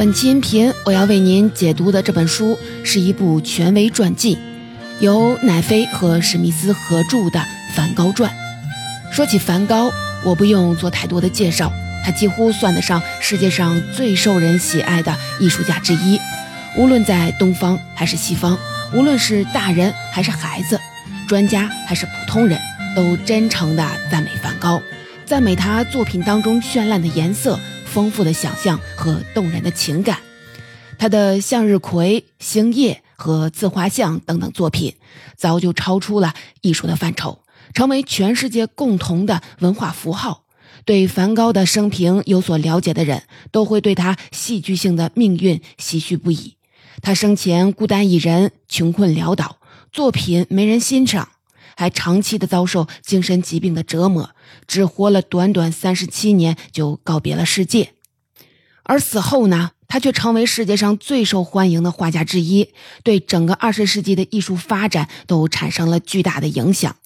本期音频我要为您解读的这本书是一部权威传记，由奈飞和史密斯合著的《梵高传》。说起梵高，我不用做太多的介绍，他几乎算得上世界上最受人喜爱的艺术家之一。无论在东方还是西方，无论是大人还是孩子，专家还是普通人，都真诚地赞美梵高，赞美他作品当中绚烂的颜色。丰富的想象和动人的情感，他的《向日葵》《星夜》和自画像等等作品，早就超出了艺术的范畴，成为全世界共同的文化符号。对梵高的生平有所了解的人，都会对他戏剧性的命运唏嘘不已。他生前孤单一人，穷困潦倒，作品没人欣赏。还长期的遭受精神疾病的折磨，只活了短短三十七年就告别了世界。而死后呢，他却成为世界上最受欢迎的画家之一，对整个二十世纪的艺术发展都产生了巨大的影响。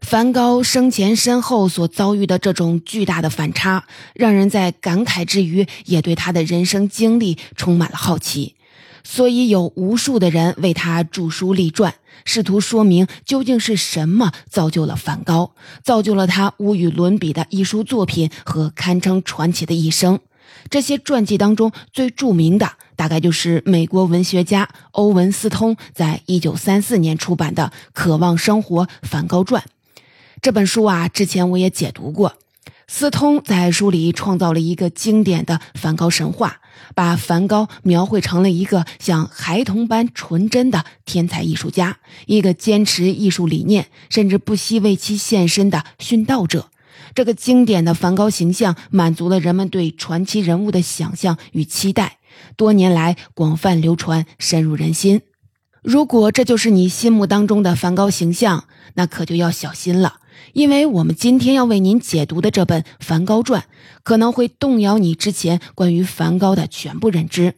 梵高生前身后所遭遇的这种巨大的反差，让人在感慨之余，也对他的人生经历充满了好奇。所以有无数的人为他著书立传，试图说明究竟是什么造就了梵高，造就了他无与伦比的艺术作品和堪称传奇的一生。这些传记当中最著名的，大概就是美国文学家欧文斯通在一九三四年出版的《渴望生活：梵高传》这本书啊。之前我也解读过，斯通在书里创造了一个经典的梵高神话。把梵高描绘成了一个像孩童般纯真的天才艺术家，一个坚持艺术理念甚至不惜为其献身的殉道者。这个经典的梵高形象满足了人们对传奇人物的想象与期待，多年来广泛流传，深入人心。如果这就是你心目当中的梵高形象，那可就要小心了。因为我们今天要为您解读的这本《梵高传》，可能会动摇你之前关于梵高的全部认知。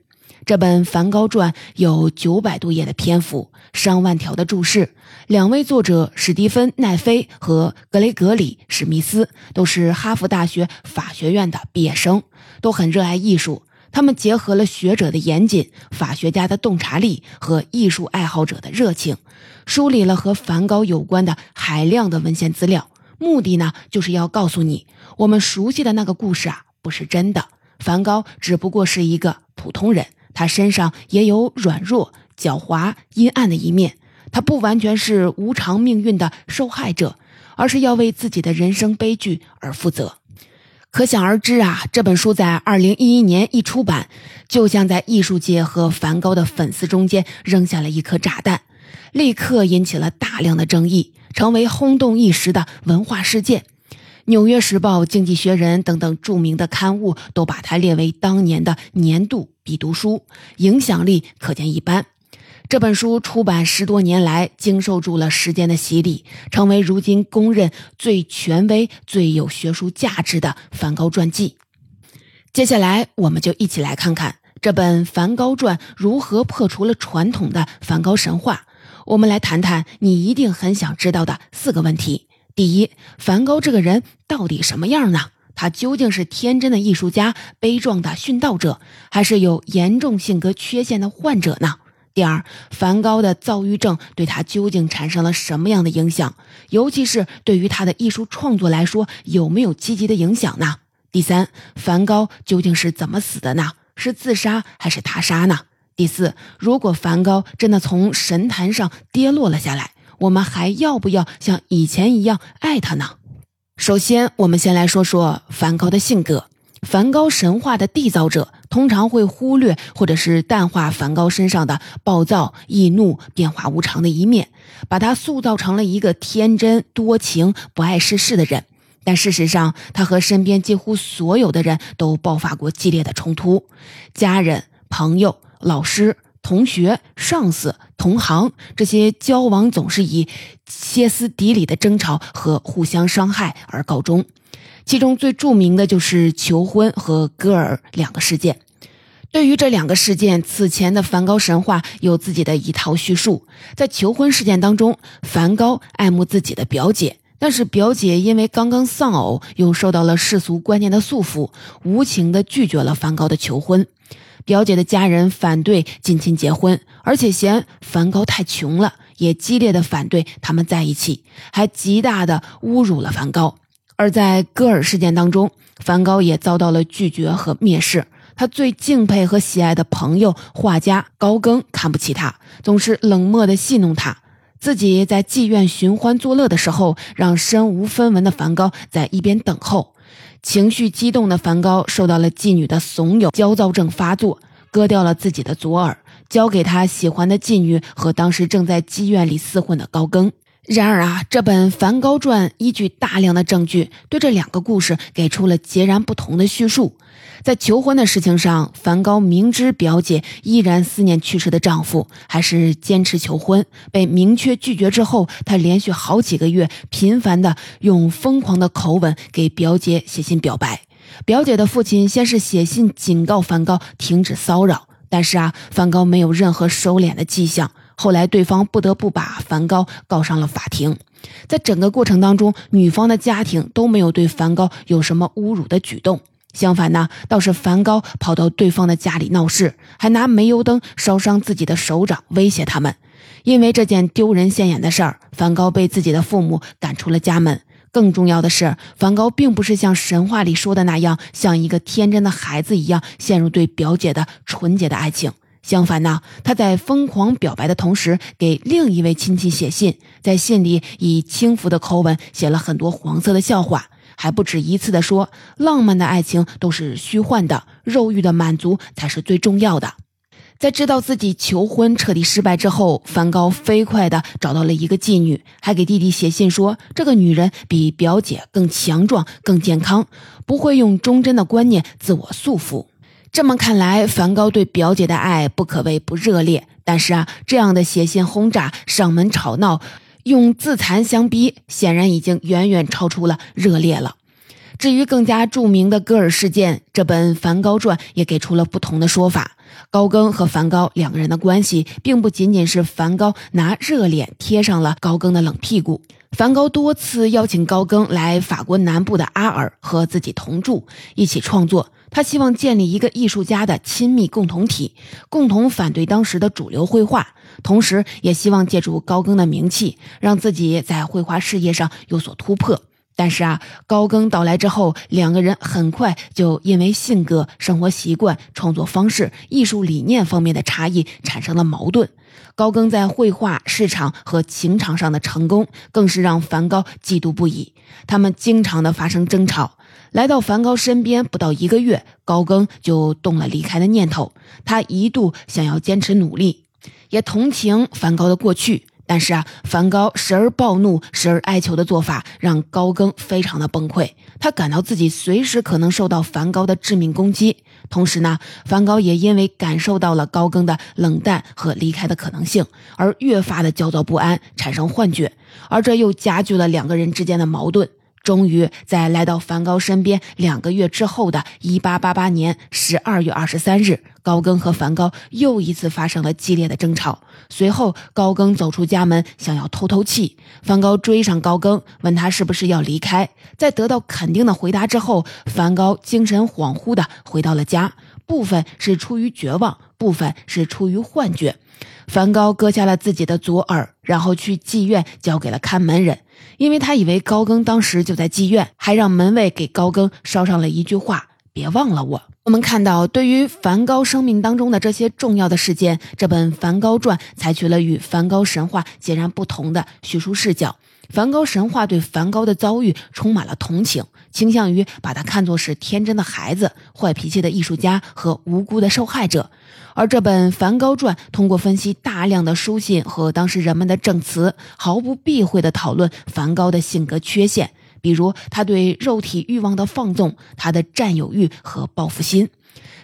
这本《梵高传》有九百多页的篇幅，上万条的注释。两位作者史蒂芬·奈菲和格雷格里·史密斯都是哈佛大学法学院的毕业生，都很热爱艺术。他们结合了学者的严谨、法学家的洞察力和艺术爱好者的热情。梳理了和梵高有关的海量的文献资料，目的呢，就是要告诉你，我们熟悉的那个故事啊，不是真的。梵高只不过是一个普通人，他身上也有软弱、狡猾、阴暗的一面。他不完全是无常命运的受害者，而是要为自己的人生悲剧而负责。可想而知啊，这本书在二零一一年一出版，就像在艺术界和梵高的粉丝中间扔下了一颗炸弹。立刻引起了大量的争议，成为轰动一时的文化事件。《纽约时报》《经济学人》等等著名的刊物都把它列为当年的年度必读书，影响力可见一斑。这本书出版十多年来，经受住了时间的洗礼，成为如今公认最权威、最有学术价值的梵高传记。接下来，我们就一起来看看这本《梵高传》如何破除了传统的梵高神话。我们来谈谈你一定很想知道的四个问题：第一，梵高这个人到底什么样呢？他究竟是天真的艺术家、悲壮的殉道者，还是有严重性格缺陷的患者呢？第二，梵高的躁郁症对他究竟产生了什么样的影响？尤其是对于他的艺术创作来说，有没有积极的影响呢？第三，梵高究竟是怎么死的呢？是自杀还是他杀呢？第四，如果梵高真的从神坛上跌落了下来，我们还要不要像以前一样爱他呢？首先，我们先来说说梵高的性格。梵高神话的缔造者通常会忽略或者是淡化梵高身上的暴躁、易怒、变化无常的一面，把他塑造成了一个天真、多情、不爱世事的人。但事实上，他和身边几乎所有的人都爆发过激烈的冲突，家人、朋友。老师、同学、上司、同行，这些交往总是以歇斯底里的争吵和互相伤害而告终。其中最著名的就是求婚和戈尔两个事件。对于这两个事件，此前的梵高神话有自己的一套叙述。在求婚事件当中，梵高爱慕自己的表姐，但是表姐因为刚刚丧偶，又受到了世俗观念的束缚，无情地拒绝了梵高的求婚。表姐的家人反对近亲结婚，而且嫌梵高太穷了，也激烈的反对他们在一起，还极大的侮辱了梵高。而在戈尔事件当中，梵高也遭到了拒绝和蔑视。他最敬佩和喜爱的朋友画家高更看不起他，总是冷漠的戏弄他。自己在妓院寻欢作乐的时候，让身无分文的梵高在一边等候。情绪激动的梵高受到了妓女的怂恿，焦躁症发作，割掉了自己的左耳，交给他喜欢的妓女和当时正在妓院里厮混的高更。然而啊，这本《梵高传》依据大量的证据，对这两个故事给出了截然不同的叙述。在求婚的事情上，梵高明知表姐依然思念去世的丈夫，还是坚持求婚。被明确拒绝之后，他连续好几个月频繁地用疯狂的口吻给表姐写信表白。表姐的父亲先是写信警告梵高停止骚扰，但是啊，梵高没有任何收敛的迹象。后来，对方不得不把梵高告上了法庭。在整个过程当中，女方的家庭都没有对梵高有什么侮辱的举动。相反呢，倒是梵高跑到对方的家里闹事，还拿煤油灯烧伤自己的手掌，威胁他们。因为这件丢人现眼的事儿，梵高被自己的父母赶出了家门。更重要的是，梵高并不是像神话里说的那样，像一个天真的孩子一样陷入对表姐的纯洁的爱情。相反呢，他在疯狂表白的同时，给另一位亲戚写信，在信里以轻浮的口吻写了很多黄色的笑话，还不止一次的说，浪漫的爱情都是虚幻的，肉欲的满足才是最重要的。在知道自己求婚彻底失败之后，梵高飞快的找到了一个妓女，还给弟弟写信说，这个女人比表姐更强壮、更健康，不会用忠贞的观念自我束缚。这么看来，梵高对表姐的爱不可谓不热烈。但是啊，这样的写信轰炸、上门吵闹，用自残相逼，显然已经远远超出了热烈了。至于更加著名的戈尔事件，这本《梵高传》也给出了不同的说法。高更和梵高两个人的关系，并不仅仅是梵高拿热脸贴上了高更的冷屁股。梵高多次邀请高更来法国南部的阿尔和自己同住，一起创作。他希望建立一个艺术家的亲密共同体，共同反对当时的主流绘画，同时也希望借助高更的名气，让自己在绘画事业上有所突破。但是啊，高更到来之后，两个人很快就因为性格、生活习惯、创作方式、艺术理念方面的差异产生了矛盾。高更在绘画市场和情场上的成功，更是让梵高嫉妒不已。他们经常的发生争吵。来到梵高身边不到一个月，高更就动了离开的念头。他一度想要坚持努力，也同情梵高的过去。但是啊，梵高时而暴怒，时而哀求的做法，让高更非常的崩溃。他感到自己随时可能受到梵高的致命攻击。同时呢，梵高也因为感受到了高更的冷淡和离开的可能性，而越发的焦躁不安，产生幻觉，而这又加剧了两个人之间的矛盾。终于在来到梵高身边两个月之后的1888年12月23日，高更和梵高又一次发生了激烈的争吵。随后，高更走出家门，想要透透气。梵高追上高更，问他是不是要离开。在得到肯定的回答之后，梵高精神恍惚地回到了家，部分是出于绝望，部分是出于幻觉。梵高割下了自己的左耳，然后去妓院交给了看门人，因为他以为高更当时就在妓院，还让门卫给高更捎上了一句话：“别忘了我。”我们看到，对于梵高生命当中的这些重要的事件，这本《梵高传》采取了与梵高神话截然不同的叙述视角。梵高神话对梵高的遭遇充满了同情，倾向于把他看作是天真的孩子、坏脾气的艺术家和无辜的受害者。而这本《梵高传》通过分析大量的书信和当时人们的证词，毫不避讳地讨论梵高的性格缺陷，比如他对肉体欲望的放纵、他的占有欲和报复心。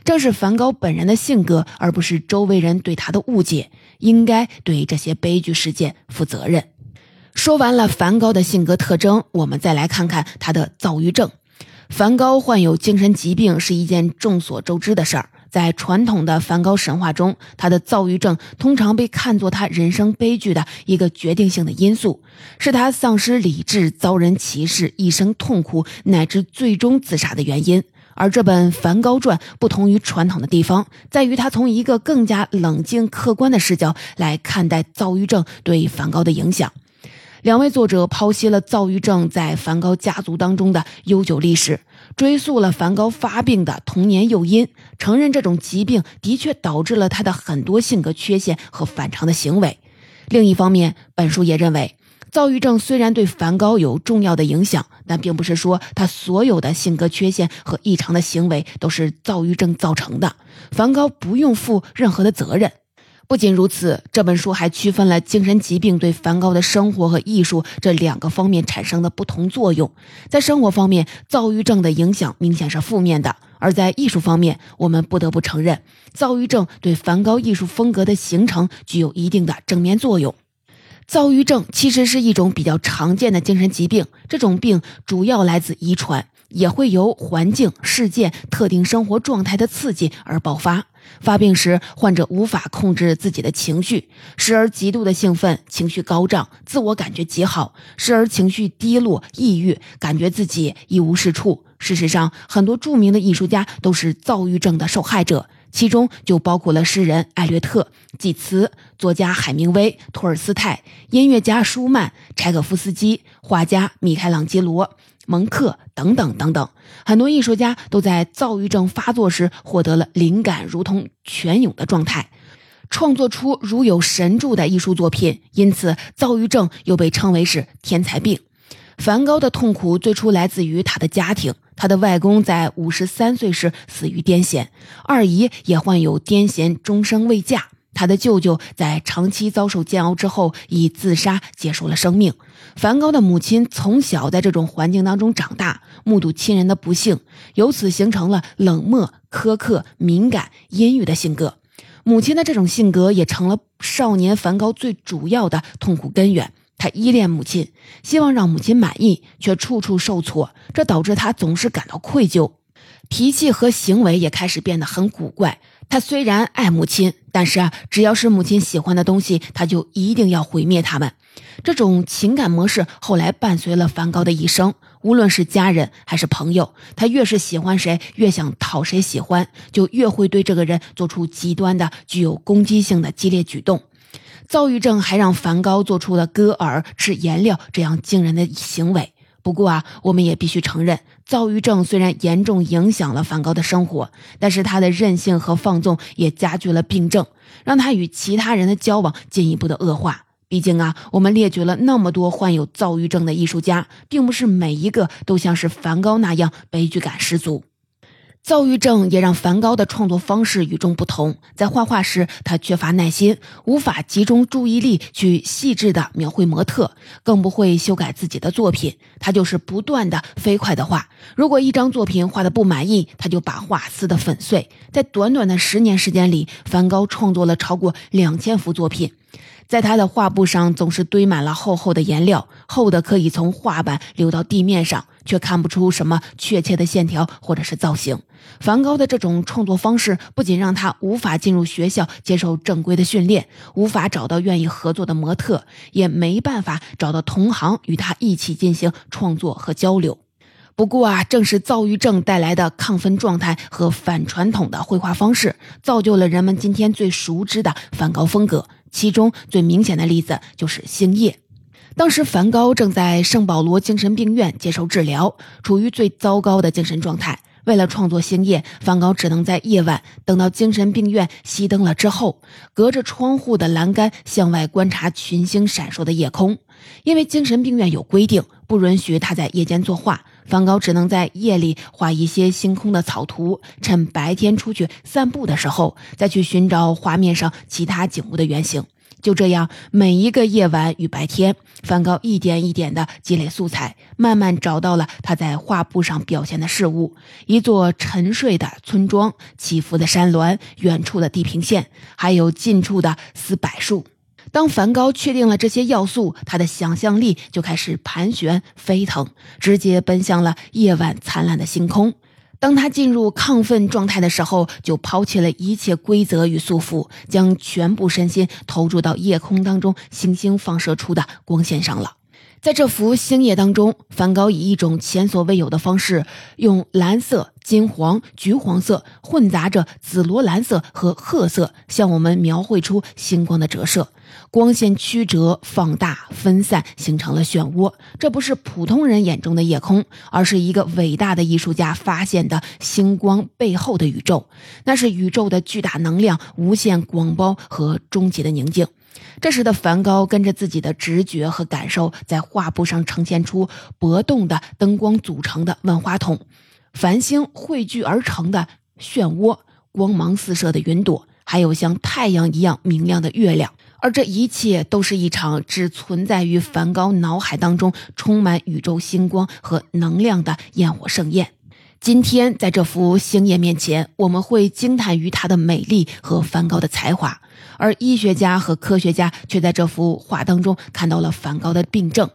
正是梵高本人的性格，而不是周围人对他的误解，应该对这些悲剧事件负责任。说完了梵高的性格特征，我们再来看看他的躁郁症。梵高患有精神疾病是一件众所周知的事儿。在传统的梵高神话中，他的躁郁症通常被看作他人生悲剧的一个决定性的因素，是他丧失理智、遭人歧视、一生痛苦乃至最终自杀的原因。而这本《梵高传》不同于传统的地方，在于他从一个更加冷静客观的视角来看待躁郁症对梵高的影响。两位作者剖析了躁郁症在梵高家族当中的悠久历史，追溯了梵高发病的童年诱因，承认这种疾病的确导致了他的很多性格缺陷和反常的行为。另一方面，本书也认为。躁郁症虽然对梵高有重要的影响，但并不是说他所有的性格缺陷和异常的行为都是躁郁症造成的。梵高不用负任何的责任。不仅如此，这本书还区分了精神疾病对梵高的生活和艺术这两个方面产生的不同作用。在生活方面，躁郁症的影响明显是负面的；而在艺术方面，我们不得不承认，躁郁症对梵高艺术风格的形成具有一定的正面作用。躁郁症其实是一种比较常见的精神疾病，这种病主要来自遗传，也会由环境、事件、特定生活状态的刺激而爆发。发病时，患者无法控制自己的情绪，时而极度的兴奋，情绪高涨，自我感觉极好；时而情绪低落，抑郁，感觉自己一无是处。事实上，很多著名的艺术家都是躁郁症的受害者。其中就包括了诗人艾略特、济慈、作家海明威、托尔斯泰、音乐家舒曼、柴可夫斯基、画家米开朗基罗、蒙克等等等等。很多艺术家都在躁郁症发作时获得了灵感如同泉涌的状态，创作出如有神助的艺术作品。因此，躁郁症又被称为是天才病。梵高的痛苦最初来自于他的家庭。他的外公在五十三岁时死于癫痫，二姨也患有癫痫，终生未嫁。他的舅舅在长期遭受煎熬之后以自杀结束了生命。梵高的母亲从小在这种环境当中长大，目睹亲人的不幸，由此形成了冷漠、苛刻、敏感、阴郁的性格。母亲的这种性格也成了少年梵高最主要的痛苦根源。他依恋母亲，希望让母亲满意，却处处受挫，这导致他总是感到愧疚，脾气和行为也开始变得很古怪。他虽然爱母亲，但是啊，只要是母亲喜欢的东西，他就一定要毁灭他们。这种情感模式后来伴随了梵高的一生，无论是家人还是朋友，他越是喜欢谁，越想讨谁喜欢，就越会对这个人做出极端的、具有攻击性的激烈举动。躁郁症还让梵高做出了割耳、吃颜料这样惊人的行为。不过啊，我们也必须承认，躁郁症虽然严重影响了梵高的生活，但是他的任性和放纵也加剧了病症，让他与其他人的交往进一步的恶化。毕竟啊，我们列举了那么多患有躁郁症的艺术家，并不是每一个都像是梵高那样悲剧感十足。躁郁症也让梵高的创作方式与众不同。在画画时，他缺乏耐心，无法集中注意力去细致地描绘模特，更不会修改自己的作品。他就是不断的飞快的画。如果一张作品画的不满意，他就把画撕得粉碎。在短短的十年时间里，梵高创作了超过两千幅作品。在他的画布上总是堆满了厚厚的颜料，厚的可以从画板流到地面上，却看不出什么确切的线条或者是造型。梵高的这种创作方式不仅让他无法进入学校接受正规的训练，无法找到愿意合作的模特，也没办法找到同行与他一起进行创作和交流。不过啊，正是躁郁症带来的亢奋状态和反传统的绘画方式，造就了人们今天最熟知的梵高风格。其中最明显的例子就是《星夜》。当时梵高正在圣保罗精神病院接受治疗，处于最糟糕的精神状态。为了创作《星夜》，梵高只能在夜晚等到精神病院熄灯了之后，隔着窗户的栏杆向外观察群星闪烁的夜空。因为精神病院有规定，不允许他在夜间作画。梵高只能在夜里画一些星空的草图，趁白天出去散步的时候，再去寻找画面上其他景物的原型。就这样，每一个夜晚与白天，梵高一点一点地积累素材，慢慢找到了他在画布上表现的事物：一座沉睡的村庄，起伏的山峦，远处的地平线，还有近处的丝柏树。当梵高确定了这些要素，他的想象力就开始盘旋飞腾，直接奔向了夜晚灿烂的星空。当他进入亢奋状态的时候，就抛弃了一切规则与束缚，将全部身心投入到夜空当中星星放射出的光线上了。在这幅星夜当中，梵高以一种前所未有的方式，用蓝色、金黄、橘黄色混杂着紫罗兰色和褐色，向我们描绘出星光的折射。光线曲折、放大、分散，形成了漩涡。这不是普通人眼中的夜空，而是一个伟大的艺术家发现的星光背后的宇宙。那是宇宙的巨大能量、无限广袤和终极的宁静。这时的梵高跟着自己的直觉和感受，在画布上呈现出波动的灯光组成的万花筒，繁星汇聚而成的漩涡，光芒四射的云朵，还有像太阳一样明亮的月亮。而这一切都是一场只存在于梵高脑海当中、充满宇宙星光和能量的焰火盛宴。今天，在这幅星夜面前，我们会惊叹于它的美丽和梵高的才华，而医学家和科学家却在这幅画当中看到了梵高的病症。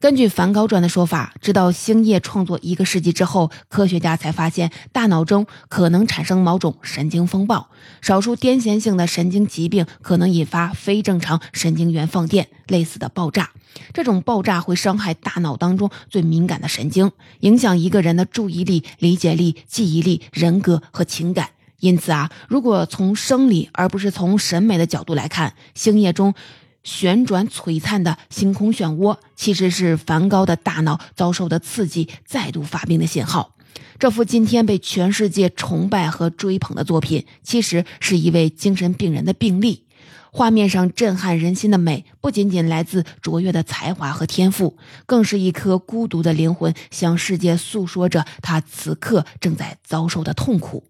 根据《梵高传》的说法，直到星夜创作一个世纪之后，科学家才发现大脑中可能产生某种神经风暴，少数癫痫性的神经疾病可能引发非正常神经元放电类似的爆炸。这种爆炸会伤害大脑当中最敏感的神经，影响一个人的注意力、理解力、记忆力、人格和情感。因此啊，如果从生理而不是从审美的角度来看，星夜中。旋转璀璨的星空漩涡，其实是梵高的大脑遭受的刺激，再度发病的信号。这幅今天被全世界崇拜和追捧的作品，其实是一位精神病人的病例。画面上震撼人心的美，不仅仅来自卓越的才华和天赋，更是一颗孤独的灵魂向世界诉说着他此刻正在遭受的痛苦。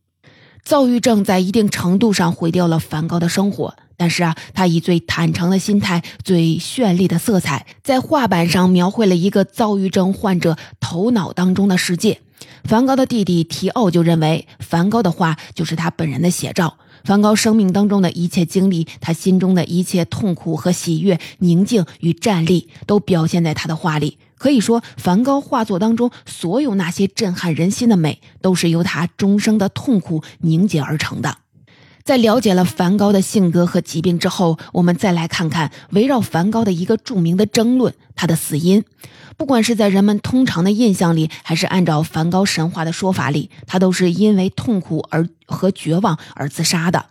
躁郁症在一定程度上毁掉了梵高的生活。但是啊，他以最坦诚的心态、最绚丽的色彩，在画板上描绘了一个躁郁症患者头脑当中的世界。梵高的弟弟提奥就认为，梵高的画就是他本人的写照。梵高生命当中的一切经历，他心中的一切痛苦和喜悦、宁静与站立，都表现在他的画里。可以说，梵高画作当中所有那些震撼人心的美，都是由他终生的痛苦凝结而成的。在了解了梵高的性格和疾病之后，我们再来看看围绕梵高的一个著名的争论——他的死因。不管是在人们通常的印象里，还是按照梵高神话的说法里，他都是因为痛苦而和绝望而自杀的。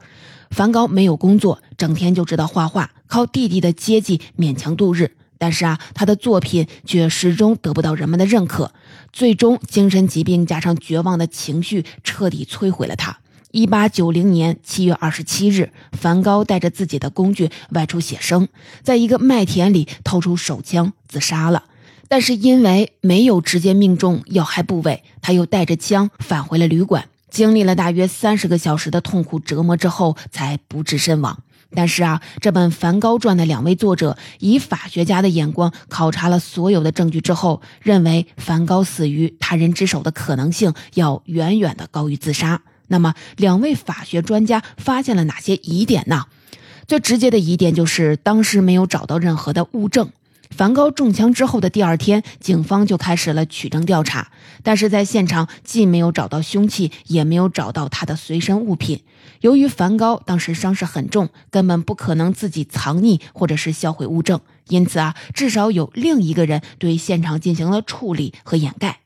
梵高没有工作，整天就知道画画，靠弟弟的接济勉强度日。但是啊，他的作品却始终得不到人们的认可，最终精神疾病加上绝望的情绪彻底摧毁了他。一八九零年七月二十七日，梵高带着自己的工具外出写生，在一个麦田里掏出手枪自杀了。但是因为没有直接命中要害部位，他又带着枪返回了旅馆，经历了大约三十个小时的痛苦折磨之后，才不治身亡。但是啊，这本《梵高传》的两位作者以法学家的眼光考察了所有的证据之后，认为梵高死于他人之手的可能性要远远的高于自杀。那么，两位法学专家发现了哪些疑点呢？最直接的疑点就是当时没有找到任何的物证。梵高中枪之后的第二天，警方就开始了取证调查，但是在现场既没有找到凶器，也没有找到他的随身物品。由于梵高当时伤势很重，根本不可能自己藏匿或者是销毁物证，因此啊，至少有另一个人对现场进行了处理和掩盖。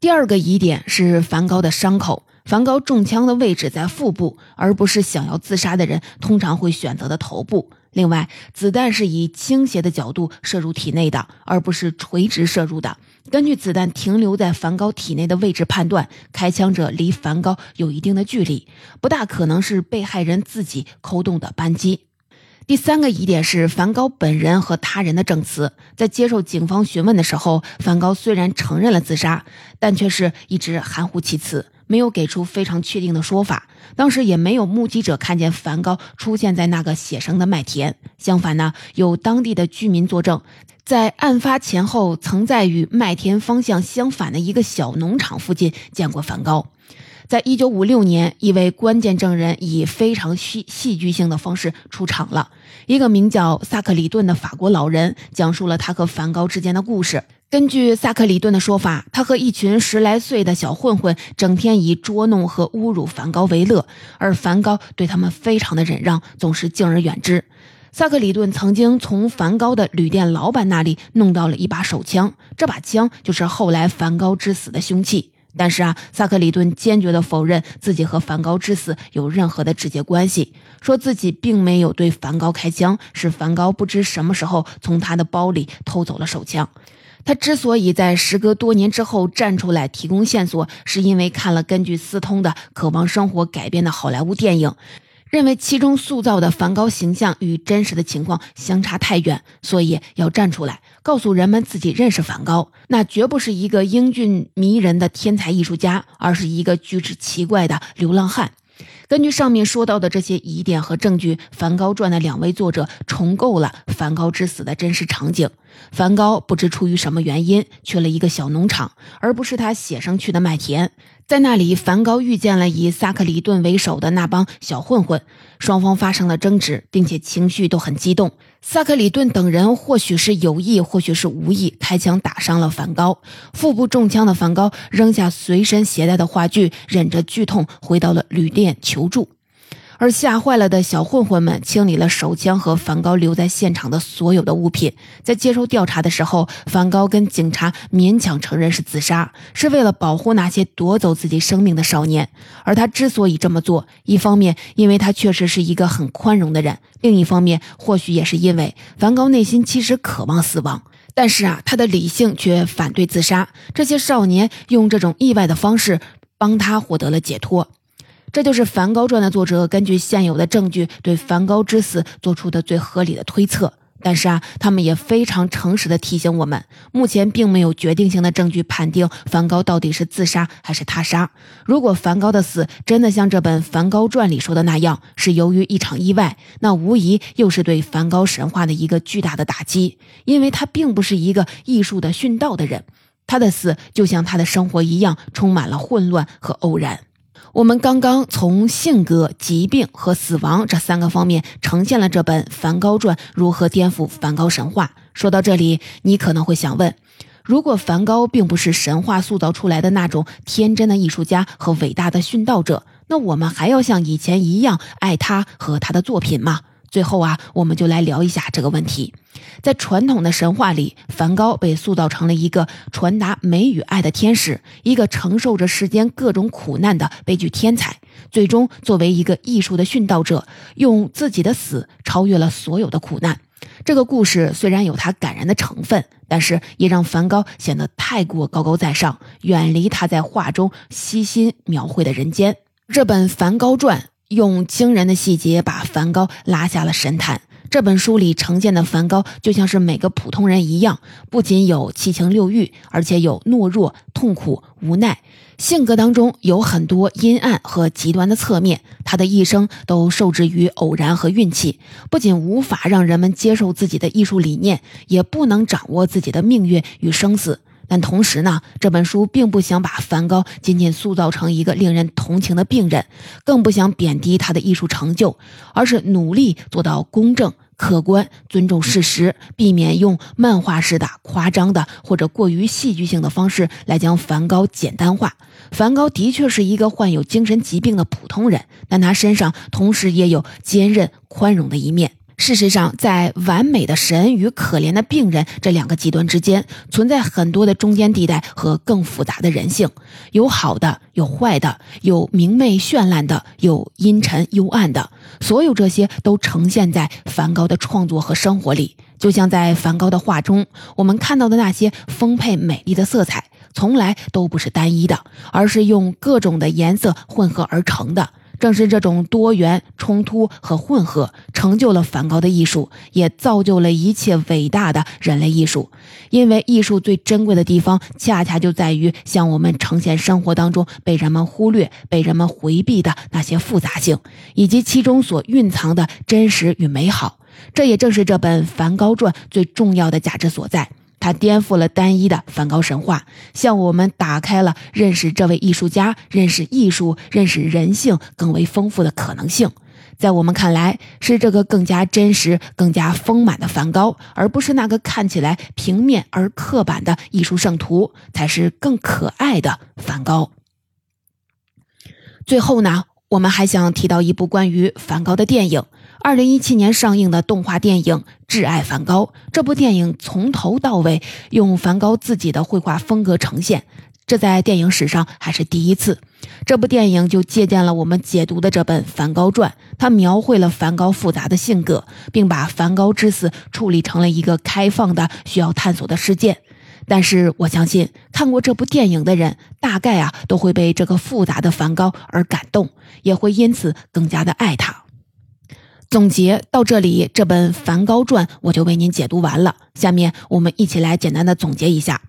第二个疑点是梵高的伤口。梵高中枪的位置在腹部，而不是想要自杀的人通常会选择的头部。另外，子弹是以倾斜的角度射入体内的，而不是垂直射入的。根据子弹停留在梵高体内的位置判断，开枪者离梵高有一定的距离，不大可能是被害人自己扣动的扳机。第三个疑点是梵高本人和他人的证词。在接受警方询问的时候，梵高虽然承认了自杀，但却是一直含糊其辞。没有给出非常确定的说法，当时也没有目击者看见梵高出现在那个写生的麦田。相反呢，有当地的居民作证，在案发前后曾在与麦田方向相反的一个小农场附近见过梵高。在一九五六年，一位关键证人以非常戏戏剧性的方式出场了。一个名叫萨克里顿的法国老人讲述了他和梵高之间的故事。根据萨克里顿的说法，他和一群十来岁的小混混整天以捉弄和侮辱梵高为乐，而梵高对他们非常的忍让，总是敬而远之。萨克里顿曾经从梵高的旅店老板那里弄到了一把手枪，这把枪就是后来梵高之死的凶器。但是啊，萨克里顿坚决地否认自己和梵高之死有任何的直接关系，说自己并没有对梵高开枪，是梵高不知什么时候从他的包里偷走了手枪。他之所以在时隔多年之后站出来提供线索，是因为看了根据斯通的《渴望生活》改编的好莱坞电影，认为其中塑造的梵高形象与真实的情况相差太远，所以要站出来告诉人们自己认识梵高，那绝不是一个英俊迷人的天才艺术家，而是一个举止奇怪的流浪汉。根据上面说到的这些疑点和证据，《梵高传》的两位作者重构了梵高之死的真实场景。梵高不知出于什么原因去了一个小农场，而不是他写上去的麦田。在那里，梵高遇见了以萨克里顿为首的那帮小混混，双方发生了争执，并且情绪都很激动。萨克里顿等人或许是有意，或许是无意，开枪打伤了梵高。腹部中枪的梵高扔下随身携带的话剧，忍着剧痛回到了旅店求助。而吓坏了的小混混们清理了手枪和梵高留在现场的所有的物品。在接受调查的时候，梵高跟警察勉强承认是自杀，是为了保护那些夺走自己生命的少年。而他之所以这么做，一方面因为他确实是一个很宽容的人，另一方面或许也是因为梵高内心其实渴望死亡，但是啊，他的理性却反对自杀。这些少年用这种意外的方式帮他获得了解脱。这就是《梵高传》的作者根据现有的证据对梵高之死做出的最合理的推测。但是啊，他们也非常诚实的提醒我们，目前并没有决定性的证据判定梵高到底是自杀还是他杀。如果梵高的死真的像这本《梵高传》里说的那样是由于一场意外，那无疑又是对梵高神话的一个巨大的打击，因为他并不是一个艺术的殉道的人，他的死就像他的生活一样，充满了混乱和偶然。我们刚刚从性格、疾病和死亡这三个方面呈现了这本《梵高传》如何颠覆梵高神话。说到这里，你可能会想问：如果梵高并不是神话塑造出来的那种天真的艺术家和伟大的殉道者，那我们还要像以前一样爱他和他的作品吗？最后啊，我们就来聊一下这个问题。在传统的神话里，梵高被塑造成了一个传达美与爱的天使，一个承受着世间各种苦难的悲剧天才。最终，作为一个艺术的殉道者，用自己的死超越了所有的苦难。这个故事虽然有它感人的成分，但是也让梵高显得太过高高在上，远离他在画中悉心描绘的人间。这本《梵高传》。用惊人的细节把梵高拉下了神坛。这本书里呈现的梵高就像是每个普通人一样，不仅有七情六欲，而且有懦弱、痛苦、无奈。性格当中有很多阴暗和极端的侧面。他的一生都受制于偶然和运气，不仅无法让人们接受自己的艺术理念，也不能掌握自己的命运与生死。但同时呢，这本书并不想把梵高仅仅塑造成一个令人同情的病人，更不想贬低他的艺术成就，而是努力做到公正、客观、尊重事实，避免用漫画式的夸张的或者过于戏剧性的方式来将梵高简单化。梵高的确是一个患有精神疾病的普通人，但他身上同时也有坚韧、宽容的一面。事实上，在完美的神与可怜的病人这两个极端之间，存在很多的中间地带和更复杂的人性，有好的，有坏的，有明媚绚烂的，有阴沉幽暗的。所有这些都呈现在梵高的创作和生活里。就像在梵高的画中，我们看到的那些丰沛美丽的色彩，从来都不是单一的，而是用各种的颜色混合而成的。正是这种多元冲突和混合，成就了梵高的艺术，也造就了一切伟大的人类艺术。因为艺术最珍贵的地方，恰恰就在于向我们呈现生活当中被人们忽略、被人们回避的那些复杂性，以及其中所蕴藏的真实与美好。这也正是这本《梵高传》最重要的价值所在。它颠覆了单一的梵高神话，向我们打开了认识这位艺术家、认识艺术、认识人性更为丰富的可能性。在我们看来，是这个更加真实、更加丰满的梵高，而不是那个看起来平面而刻板的艺术圣徒，才是更可爱的梵高。最后呢，我们还想提到一部关于梵高的电影。二零一七年上映的动画电影《挚爱梵高》，这部电影从头到尾用梵高自己的绘画风格呈现，这在电影史上还是第一次。这部电影就借鉴了我们解读的这本《梵高传》，它描绘了梵高复杂的性格，并把梵高之死处理成了一个开放的、需要探索的事件。但是我相信，看过这部电影的人，大概啊都会被这个复杂的梵高而感动，也会因此更加的爱他。总结到这里，这本《梵高传》我就为您解读完了。下面我们一起来简单的总结一下：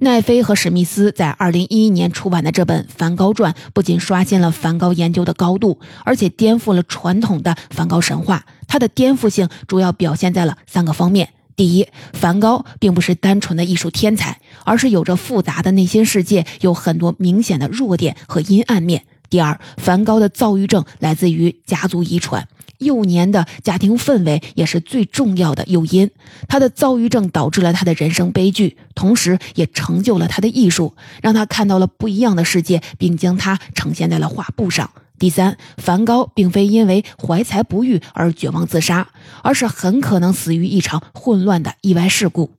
奈飞和史密斯在二零一一年出版的这本《梵高传》，不仅刷新了梵高研究的高度，而且颠覆了传统的梵高神话。它的颠覆性主要表现在了三个方面：第一，梵高并不是单纯的艺术天才，而是有着复杂的内心世界，有很多明显的弱点和阴暗面；第二，梵高的躁郁症来自于家族遗传。幼年的家庭氛围也是最重要的诱因。他的躁郁症导致了他的人生悲剧，同时也成就了他的艺术，让他看到了不一样的世界，并将它呈现在了画布上。第三，梵高并非因为怀才不遇而绝望自杀，而是很可能死于一场混乱的意外事故。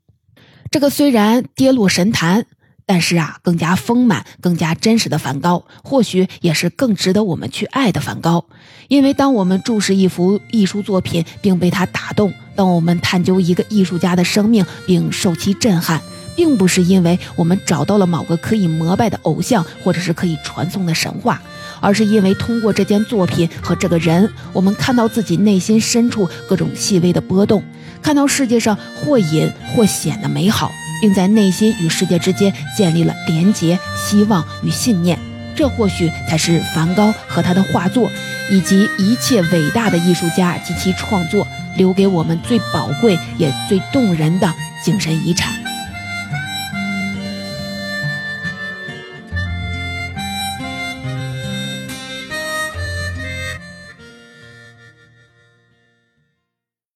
这个虽然跌落神坛。但是啊，更加丰满、更加真实的梵高，或许也是更值得我们去爱的梵高。因为当我们注视一幅艺术作品并被它打动，当我们探究一个艺术家的生命并受其震撼，并不是因为我们找到了某个可以膜拜的偶像，或者是可以传颂的神话，而是因为通过这件作品和这个人，我们看到自己内心深处各种细微的波动，看到世界上或隐或显的美好。并在内心与世界之间建立了连结、希望与信念，这或许才是梵高和他的画作，以及一切伟大的艺术家及其创作留给我们最宝贵也最动人的精神遗产。